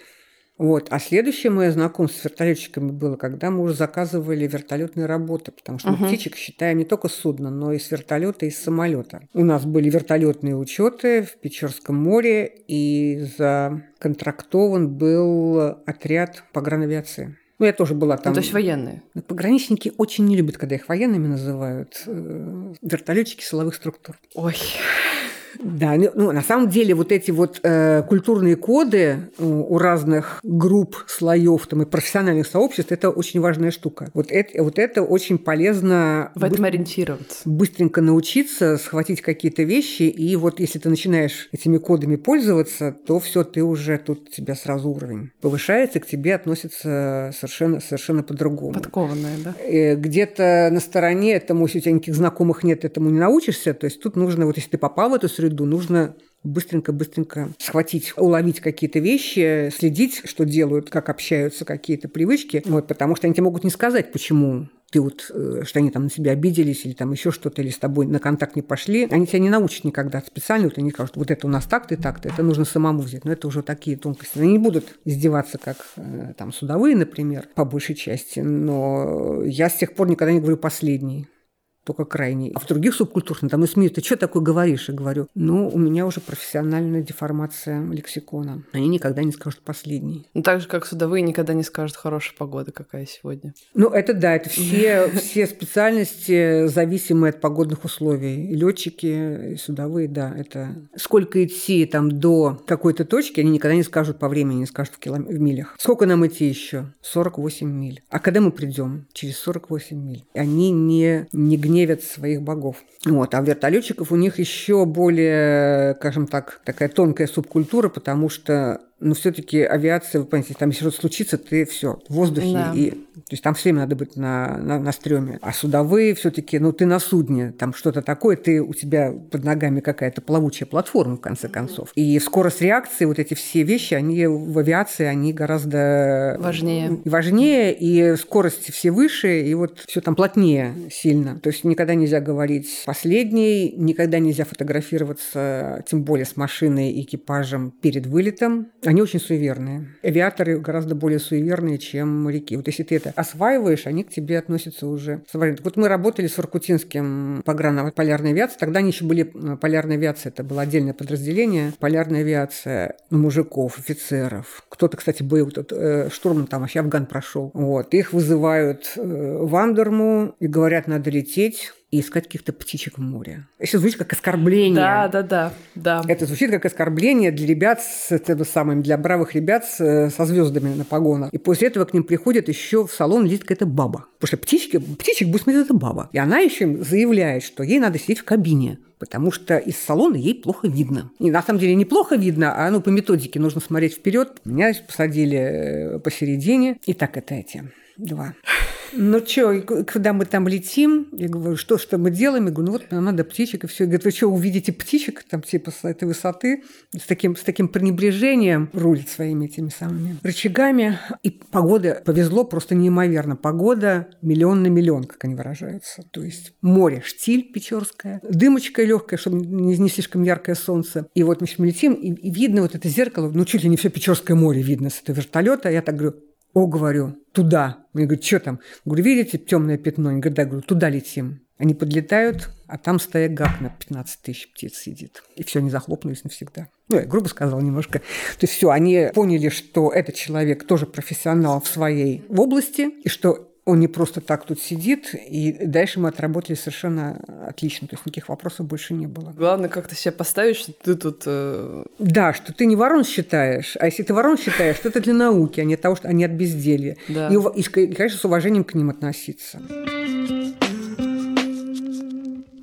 Вот. А следующее мое знакомство с вертолетчиками было, когда мы уже заказывали вертолетные работы, потому что uh-huh. мы птичек считаем не только судно, но и с вертолета, и с самолета. У нас были вертолетные учеты в Печорском море, и законтрактован был отряд погранавиации. Ну, я тоже была там. Ну, то есть военные. Пограничники очень не любят, когда их военными называют. Э, вертолетчики силовых структур. Ой. Да, ну, ну, на самом деле вот эти вот э, культурные коды у разных групп, слоев там, и профессиональных сообществ – это очень важная штука. Вот это, вот это очень полезно… В этом ориентироваться. Быстренько научиться, схватить какие-то вещи, и вот если ты начинаешь этими кодами пользоваться, то все ты уже тут тебя сразу уровень повышается, к тебе относятся совершенно, совершенно по-другому. Подкованная, да? Э, где-то на стороне этому, если у тебя никаких знакомых нет, этому не научишься, то есть тут нужно, вот если ты попал в эту среду, среду нужно быстренько-быстренько схватить, уловить какие-то вещи, следить, что делают, как общаются, какие-то привычки, вот, потому что они тебе могут не сказать, почему ты вот, э, что они там на себя обиделись или там еще что-то, или с тобой на контакт не пошли, они тебя не научат никогда специально, вот они скажут, вот это у нас так-то и так-то, это нужно самому взять, но это уже такие тонкости. Они не будут издеваться, как э, там судовые, например, по большей части, но я с тех пор никогда не говорю последний только крайний. А в других субкультурах, ну, там и СМИ, ты что такое говоришь? Я говорю, ну, у меня уже профессиональная деформация лексикона. Они никогда не скажут последний. Ну, так же, как судовые никогда не скажут хорошая погода, какая сегодня. Ну, это да, это все, [laughs] все специальности, зависимые от погодных условий. Летчики, и судовые, да, это... Сколько идти там до какой-то точки, они никогда не скажут по времени, не скажут в, килом... в милях. Сколько нам идти еще? 48 миль. А когда мы придем? Через 48 миль. Они не, не гневаются гневят своих богов. Вот. А вертолетчиков у них еще более, скажем так, такая тонкая субкультура, потому что но все-таки авиация, вы понимаете, там если что-то случится, ты все в воздухе. Да. И, то есть там все время надо быть на, на, на стреме. А судовые все-таки, ну, ты на судне, там что-то такое, ты, у тебя под ногами какая-то плавучая платформа, в конце концов. И скорость реакции, вот эти все вещи, они в авиации, они гораздо важнее. Важнее, и скорости все выше, и вот все там плотнее сильно. То есть никогда нельзя говорить последний, никогда нельзя фотографироваться, тем более с машиной, экипажем перед вылетом. Они очень суеверные. Авиаторы гораздо более суеверные, чем моряки. Вот если ты это осваиваешь, они к тебе относятся уже. Вот мы работали с Воркутинским пограно полярной авиацией. Тогда они еще были э, полярная авиация. Это было отдельное подразделение. Полярная авиация мужиков, офицеров. Кто-то, кстати, был тут э, штурман там вообще Афган прошел. Вот. Их вызывают э, в Андерму и говорят, надо лететь и искать каких-то птичек в море. Это звучит как оскорбление. Да, да, да, да. Это звучит как оскорбление для ребят, с, это самым, для бравых ребят с, со звездами на погонах. И после этого к ним приходит еще в салон летит какая-то баба. Потому что птички, птичек будет смотреть это баба. И она еще заявляет, что ей надо сидеть в кабине потому что из салона ей плохо видно. И на самом деле неплохо видно, а ну по методике нужно смотреть вперед. Меня посадили э, посередине, и так это эти два. Ну что, когда мы там летим, я говорю, что, что мы делаем? Я говорю, ну вот нам надо птичек, и все. Я говорю, вы что, увидите птичек там типа с этой высоты? С таким, с таким пренебрежением рулит своими этими самыми рычагами. И погода, повезло просто неимоверно. Погода миллион на миллион, как они выражаются. То есть море, штиль Печорская, дымочка легкая, чтобы не, не слишком яркое солнце. И вот мы летим, и, и видно вот это зеркало, ну чуть ли не все Печорское море видно с этого вертолета. Я так говорю, о, говорю, туда. Мне говорят, что там? Говорю, видите темное пятно? Они говорят, да, говорю, туда летим. Они подлетают, а там стоит гак на 15 тысяч птиц сидит. И все, они захлопнулись навсегда. Ну, я грубо сказала немножко. То есть все, они поняли, что этот человек тоже профессионал в своей области, и что он не просто так тут сидит, и дальше мы отработали совершенно отлично, то есть никаких вопросов больше не было. Главное как-то себя поставить, что ты тут... Э... Да, что ты не ворон считаешь, а если ты ворон считаешь, то это для науки, а не от того, что они от безделья. Да. И, и, конечно, с уважением к ним относиться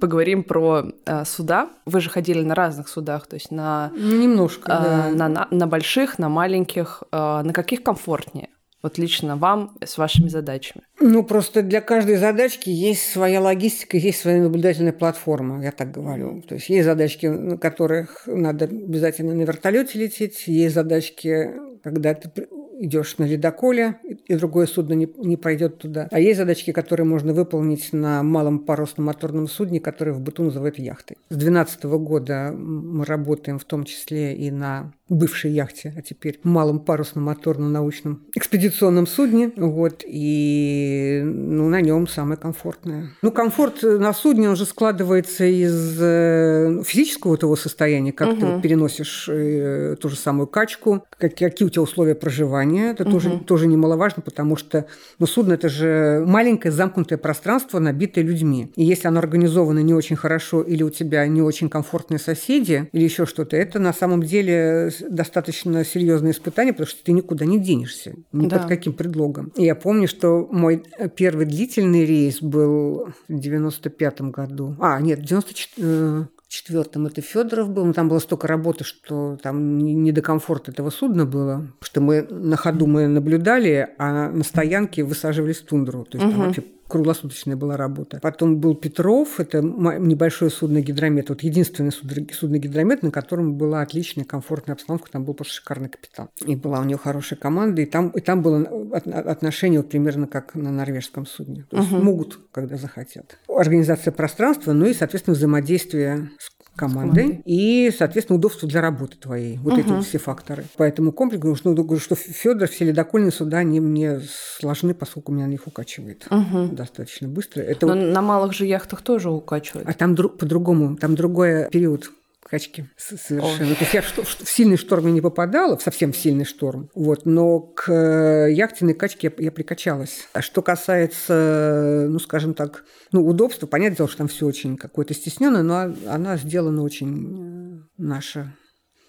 поговорим про э, суда. Вы же ходили на разных судах, то есть на немножко, э, да. на, на, на больших, на маленьких. Э, на каких комфортнее? Вот лично вам с вашими задачами? Ну, просто для каждой задачки есть своя логистика, есть своя наблюдательная платформа, я так говорю. То есть есть задачки, на которых надо обязательно на вертолете лететь, есть задачки, когда ты идешь на ледоколе, и другое судно не, не пойдет туда. А есть задачки, которые можно выполнить на малом парусном моторном судне, которое в быту называют яхтой. С 2012 года мы работаем в том числе и на бывшей яхте, а теперь малом парусном моторном научном экспедиционном судне. Вот, и ну, на нем самое комфортное. Ну, комфорт на судне, он же складывается из э, физического того состояния, как угу. ты вот переносишь э, ту же самую качку, как, какие у тебя условия проживания. Это угу. тоже, тоже немаловажно, потому что ну, судно – это же маленькое замкнутое пространство, набитое людьми. И если оно организовано не очень хорошо, или у тебя не очень комфортные соседи, или еще что-то, это на самом деле достаточно серьезное испытание, потому что ты никуда не денешься, ни да. под каким предлогом. И я помню, что мой первый длительный рейс был в 95 году. А, нет, в 94 четвертом это Федоров был, но там было столько работы, что там не до комфорта этого судна было, что мы на ходу мы наблюдали, а на стоянке высаживались в тундру, то есть угу. там вообще круглосуточная была работа. Потом был Петров, это небольшое судно гидромет, вот единственное судно гидромет, на котором была отличная комфортная обстановка, там был просто шикарный капитан. И была у него хорошая команда, и там, и там было отношение вот примерно как на норвежском судне. То есть угу. могут, когда захотят. Организация пространства, ну и, соответственно, взаимодействие с командой, и, соответственно, удобство для работы твоей. Вот угу. эти вот все факторы. Поэтому комплекс, ну, говорю, что Федор, все ледокольные суда, они мне сложны, поскольку меня на них укачивает угу. достаточно быстро. Это Но вот... на малых же яхтах тоже укачивает. А там дру... по-другому, там другой период качки совершенно. Ой. То есть я в, в сильный шторм не попадала, в совсем в сильный шторм, вот, но к э, яхтенной качке я, я прикачалась. А что касается, ну, скажем так, ну, удобства, понятное дело, что там все очень какое-то стесненное, но она сделана очень э, наша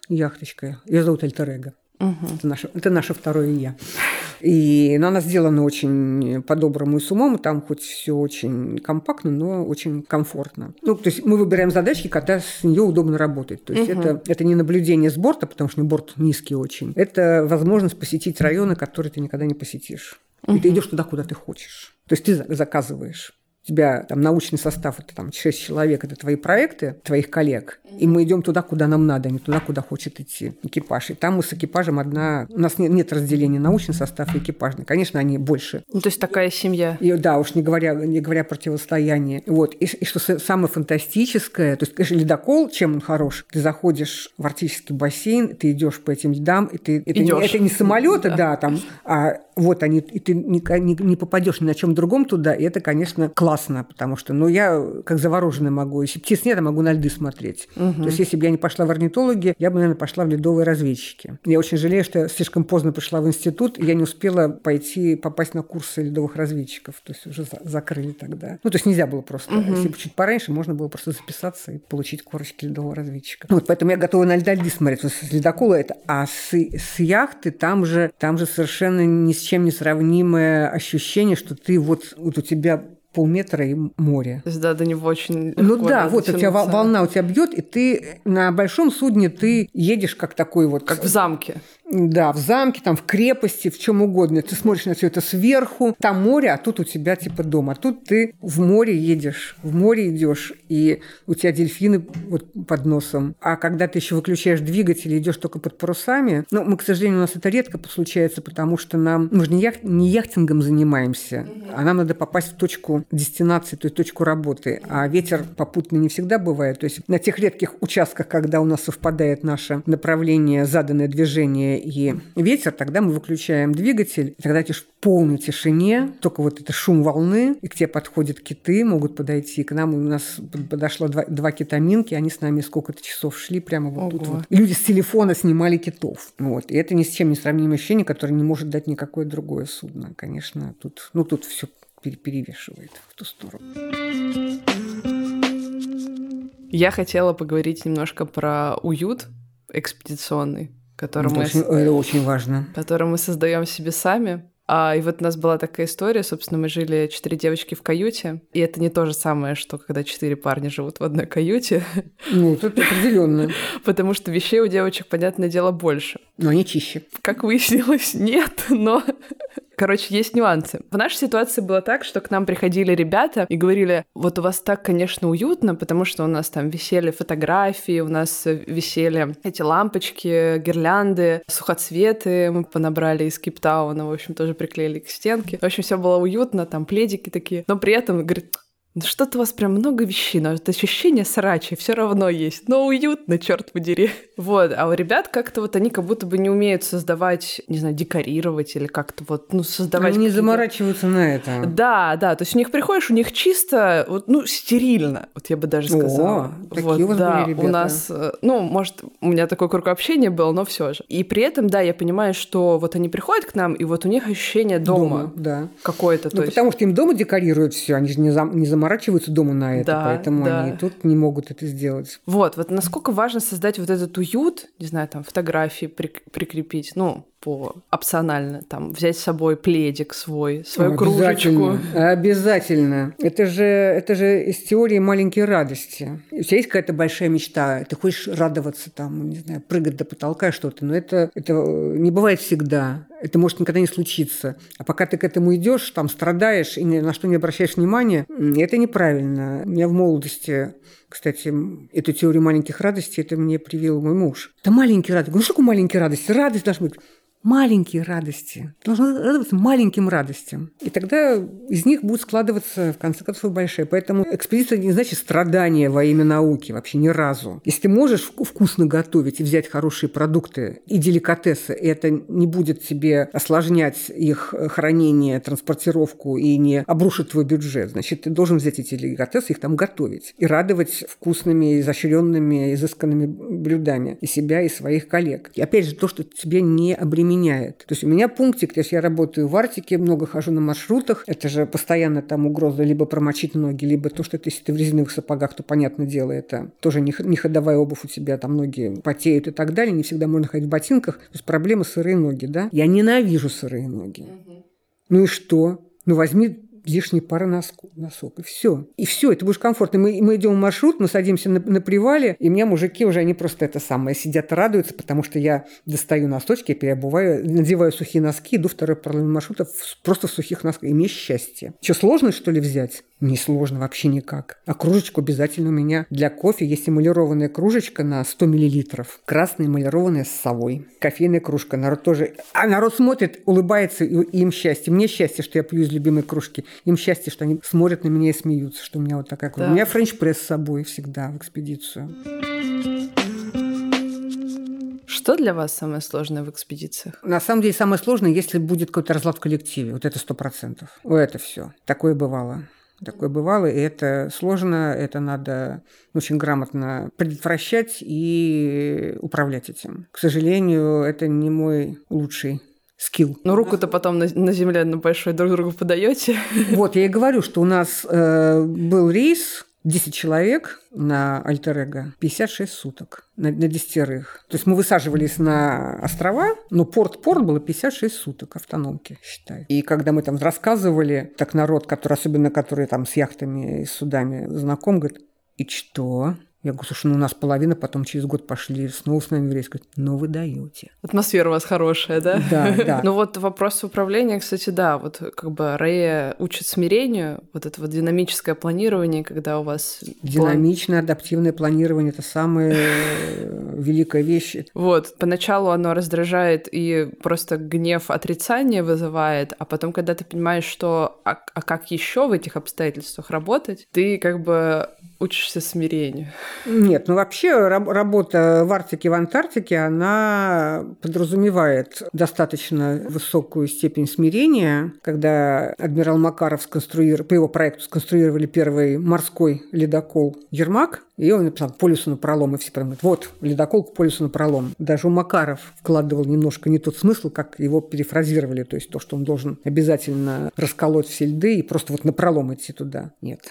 яхточка. Ее зовут Альтерега. Угу. Это, наше, это наше второе «я». И, но она сделана очень по-доброму и с умом, там хоть все очень компактно, но очень комфортно. Ну, то есть мы выбираем задачки, когда с нее удобно работать. То есть угу. это, это не наблюдение с борта, потому что борт низкий очень. Это возможность посетить районы, которые ты никогда не посетишь. Угу. И ты идешь туда, куда ты хочешь. То есть ты заказываешь у тебя там научный состав, это там 6 человек, это твои проекты, твоих коллег, и мы идем туда, куда нам надо, а не туда, куда хочет идти экипаж. И там мы с экипажем одна... У нас нет, нет разделения научный состав и экипажный. Конечно, они больше. Ну, то есть такая семья. И, да, уж не говоря, не говоря о противостоянии. Вот. И, и что самое фантастическое, то есть, конечно, ледокол, чем он хорош? Ты заходишь в арктический бассейн, ты идешь по этим льдам, и ты... Это, не, это не самолеты, да. да, там, а вот они, и ты не, не, не попадешь ни на чем другом туда, и это, конечно, классно, потому что, ну, я как завороженная могу, если птиц нет, я могу на льды смотреть. Угу. То есть, если бы я не пошла в орнитологи, я бы, наверное, пошла в ледовые разведчики. Я очень жалею, что я слишком поздно пришла в институт, и я не успела пойти, попасть на курсы ледовых разведчиков, то есть уже за, закрыли тогда. Ну, то есть нельзя было просто. Угу. Если бы чуть пораньше, можно было просто записаться и получить корочки ледового разведчика. Вот, поэтому я готова на льда льды смотреть. Вот с ледокола это, а с, с яхты там же, там же совершенно ни с чем не сравнимое ощущение, что ты вот, вот у тебя полметра и море. То есть, да, до него очень Ну да, вот у тебя волна у тебя бьет, и ты на большом судне ты едешь как такой вот... Как в замке. Да, в замке, там, в крепости, в чем угодно. Ты смотришь на все это сверху, там море, а тут у тебя типа дом. А тут ты в море едешь, в море идешь, и у тебя дельфины вот под носом. А когда ты еще выключаешь двигатель и идешь только под парусами, ну, мы, к сожалению, у нас это редко случается, потому что нам, мы же не, яхт, не яхтингом занимаемся, а нам надо попасть в точку дестинации, то есть точку работы. А ветер попутно не всегда бывает. То есть на тех редких участках, когда у нас совпадает наше направление, заданное движение и ветер, тогда мы выключаем двигатель, тогда ты в полной тишине, только вот это шум волны, и к тебе подходят киты, могут подойти. К нам у нас подошло два, два китаминки, они с нами сколько-то часов шли прямо вот Ого. тут вот. люди с телефона снимали китов. Вот. И это ни с чем не сравнимое ощущение, которое не может дать никакое другое судно. Конечно, тут, ну, тут все перевешивает в ту сторону. Я хотела поговорить немножко про уют экспедиционный который это мы... Очень, это очень важно. Который мы создаем себе сами. А, и вот у нас была такая история, собственно, мы жили четыре девочки в каюте, и это не то же самое, что когда четыре парня живут в одной каюте. Ну, тут определенно. [laughs] Потому что вещей у девочек, понятное дело, больше. Но они чище. Как выяснилось, нет, но Короче, есть нюансы. В нашей ситуации было так, что к нам приходили ребята и говорили, вот у вас так, конечно, уютно, потому что у нас там висели фотографии, у нас висели эти лампочки, гирлянды, сухоцветы мы понабрали из Кейптауна, в общем, тоже приклеили к стенке. В общем, все было уютно, там пледики такие. Но при этом, говорит, что-то у вас прям много вещей, но это ощущение срачи все равно есть. Но уютно, черт подери. [laughs] Вот, а у ребят как-то вот они как будто бы не умеют создавать, не знаю, декорировать или как-то вот, ну, создавать... Они не заморачиваются на это. Да, да, то есть у них приходишь, у них чисто, вот, ну, стерильно, вот я бы даже сказала. О, вот, у вас да, были ребята. у нас, э, ну, может, у меня такой круг общения был, но все же. И при этом, да, я понимаю, что вот они приходят к нам, и вот у них ощущение дома, дома да. какое-то. Ну, потому что им дома декорируют все, они же не, зам, не заморачиваются дома на это, да, поэтому да. они тут не могут это сделать. Вот, вот насколько важно создать вот этот уют, не знаю, там фотографии прикрепить, ну, по опционально, там, взять с собой пледик свой, свою обязательно, кружечку. Обязательно. Это же, это же из теории маленькие радости. У тебя есть какая-то большая мечта, ты хочешь радоваться, там, не знаю, прыгать до потолка что-то, но это, это не бывает всегда. Это может никогда не случиться. А пока ты к этому идешь, там страдаешь и ни на что не обращаешь внимания, это неправильно. У меня в молодости кстати, эту теорию маленьких радостей, это мне привил мой муж. Это маленькие радости. Ну, что такое маленькие радости? Радость должна быть маленькие радости. Должны радоваться маленьким радостям. И тогда из них будет складываться, в конце концов, большие. Поэтому экспедиция не значит страдания во имя науки вообще ни разу. Если ты можешь вкусно готовить и взять хорошие продукты и деликатесы, и это не будет тебе осложнять их хранение, транспортировку и не обрушит твой бюджет, значит, ты должен взять эти деликатесы, их там готовить и радовать вкусными, изощренными, изысканными блюдами и себя, и своих коллег. И опять же, то, что тебе не обременяет меняет. То есть у меня пунктик, то есть я работаю в Арктике, много хожу на маршрутах, это же постоянно там угроза либо промочить ноги, либо то, что ты, если ты в резиновых сапогах, то, понятное дело, это тоже не, ходовая обувь у тебя, там ноги потеют и так далее, не всегда можно ходить в ботинках. То есть проблема сырые ноги, да? Я ненавижу сырые ноги. Ну и что? Ну возьми лишние пары носку, носок, и все. И все, это будешь комфортно. Мы, мы идем в маршрут, мы садимся на, на привале, и у меня мужики уже, они просто это самое, сидят радуются, потому что я достаю носочки, переобуваю, надеваю сухие носки, иду второй параллельный маршрут просто в сухих носках. И мне счастье. Что, сложно, что ли, взять? Несложно вообще никак. А кружечку обязательно у меня для кофе есть эмалированная кружечка на 100 миллилитров. Красная эмалированная с совой. Кофейная кружка. Народ тоже... А народ смотрит, улыбается, и им счастье. Мне счастье, что я пью из любимой кружки. Им счастье, что они смотрят на меня и смеются, что у меня вот такая кружка. Да. У меня френч-пресс с собой всегда в экспедицию. Что для вас самое сложное в экспедициях? На самом деле самое сложное, если будет какой-то разлад в коллективе. Вот это сто процентов. Это все. Такое бывало. Такое бывало, и это сложно, это надо очень грамотно предотвращать и управлять этим. К сожалению, это не мой лучший скилл. Но руку-то потом на, на земле на большой друг другу подаете. Вот, я и говорю, что у нас э, был рейс, 10 человек на Альтер 56 суток на, на десятерых. То есть мы высаживались на острова, но порт-порт было 56 суток автономки, считай. И когда мы там рассказывали, так народ, который, особенно который там с яхтами и судами знаком, говорит, и что? Я говорю, слушай, ну у нас половина потом через год пошли снова с нами в рейс. Говорит, ну вы даете. Атмосфера у вас хорошая, да? Да, да. Ну вот вопрос управления, кстати, да, вот как бы Рэя учит смирению, вот это вот динамическое планирование, когда у вас... Динамичное, адаптивное планирование – это самая великая вещь. Вот, поначалу оно раздражает и просто гнев отрицания вызывает, а потом, когда ты понимаешь, что а, а как еще в этих обстоятельствах работать, ты как бы учишься смирению. Нет, ну вообще работа в Арктике, в Антарктике, она подразумевает достаточно высокую степень смирения. Когда адмирал Макаров сконструировал, по его проекту сконструировали первый морской ледокол «Ермак», и он написал полюсу на пролом, и все прям вот, ледокол к полюсу на пролом. Даже у Макаров вкладывал немножко не тот смысл, как его перефразировали, то есть то, что он должен обязательно расколоть все льды и просто вот на пролом идти туда. Нет.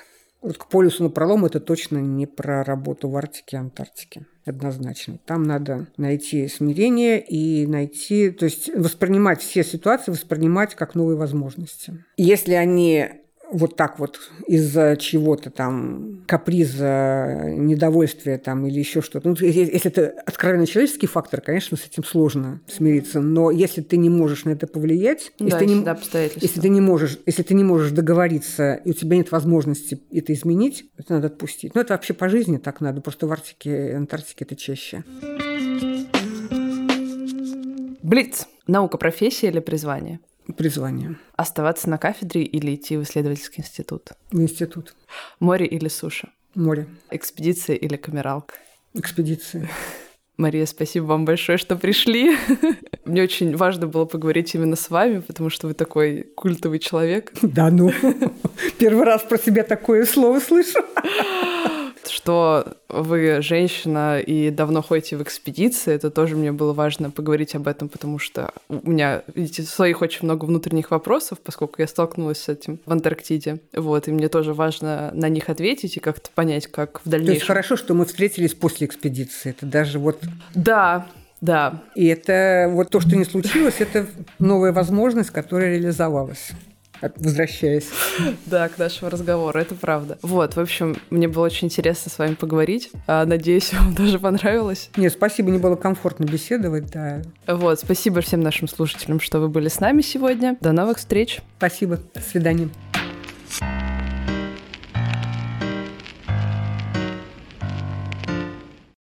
Вот к полюсу на пролом это точно не про работу в Арктике и Антарктике. Однозначно. Там надо найти смирение и найти, то есть воспринимать все ситуации, воспринимать как новые возможности. Если они вот так вот из-за чего-то там каприза, недовольствия там или еще что-то. Ну, если это откровенно человеческий фактор, конечно, с этим сложно смириться. Но если ты не можешь на это повлиять, да, если, ты не, если ты не можешь, если ты не можешь договориться и у тебя нет возможности это изменить, это надо отпустить. Ну это вообще по жизни так надо. Просто в Арктике, Антарктике это чаще. Блиц. Наука, профессия или призвание? Призвание. Оставаться на кафедре или идти в исследовательский институт? В институт. Море или суша? Море. Экспедиция или камералка? Экспедиция. [laughs] Мария, спасибо вам большое, что пришли. [laughs] Мне очень важно было поговорить именно с вами, потому что вы такой культовый человек. [laughs] Да ну, первый раз про себя такое слово слышу что вы женщина и давно ходите в экспедиции, это тоже мне было важно поговорить об этом, потому что у меня, видите, своих очень много внутренних вопросов, поскольку я столкнулась с этим в Антарктиде. Вот, и мне тоже важно на них ответить и как-то понять, как в дальнейшем. То есть хорошо, что мы встретились после экспедиции. Это даже вот... Да, да. И это вот то, что не случилось, это новая возможность, которая реализовалась возвращаясь. Да, к нашему разговору, это правда. Вот, в общем, мне было очень интересно с вами поговорить. А, надеюсь, [laughs] вам тоже понравилось. Нет, спасибо, мне было комфортно беседовать, да. Вот, спасибо всем нашим слушателям, что вы были с нами сегодня. До новых встреч. Спасибо, до свидания.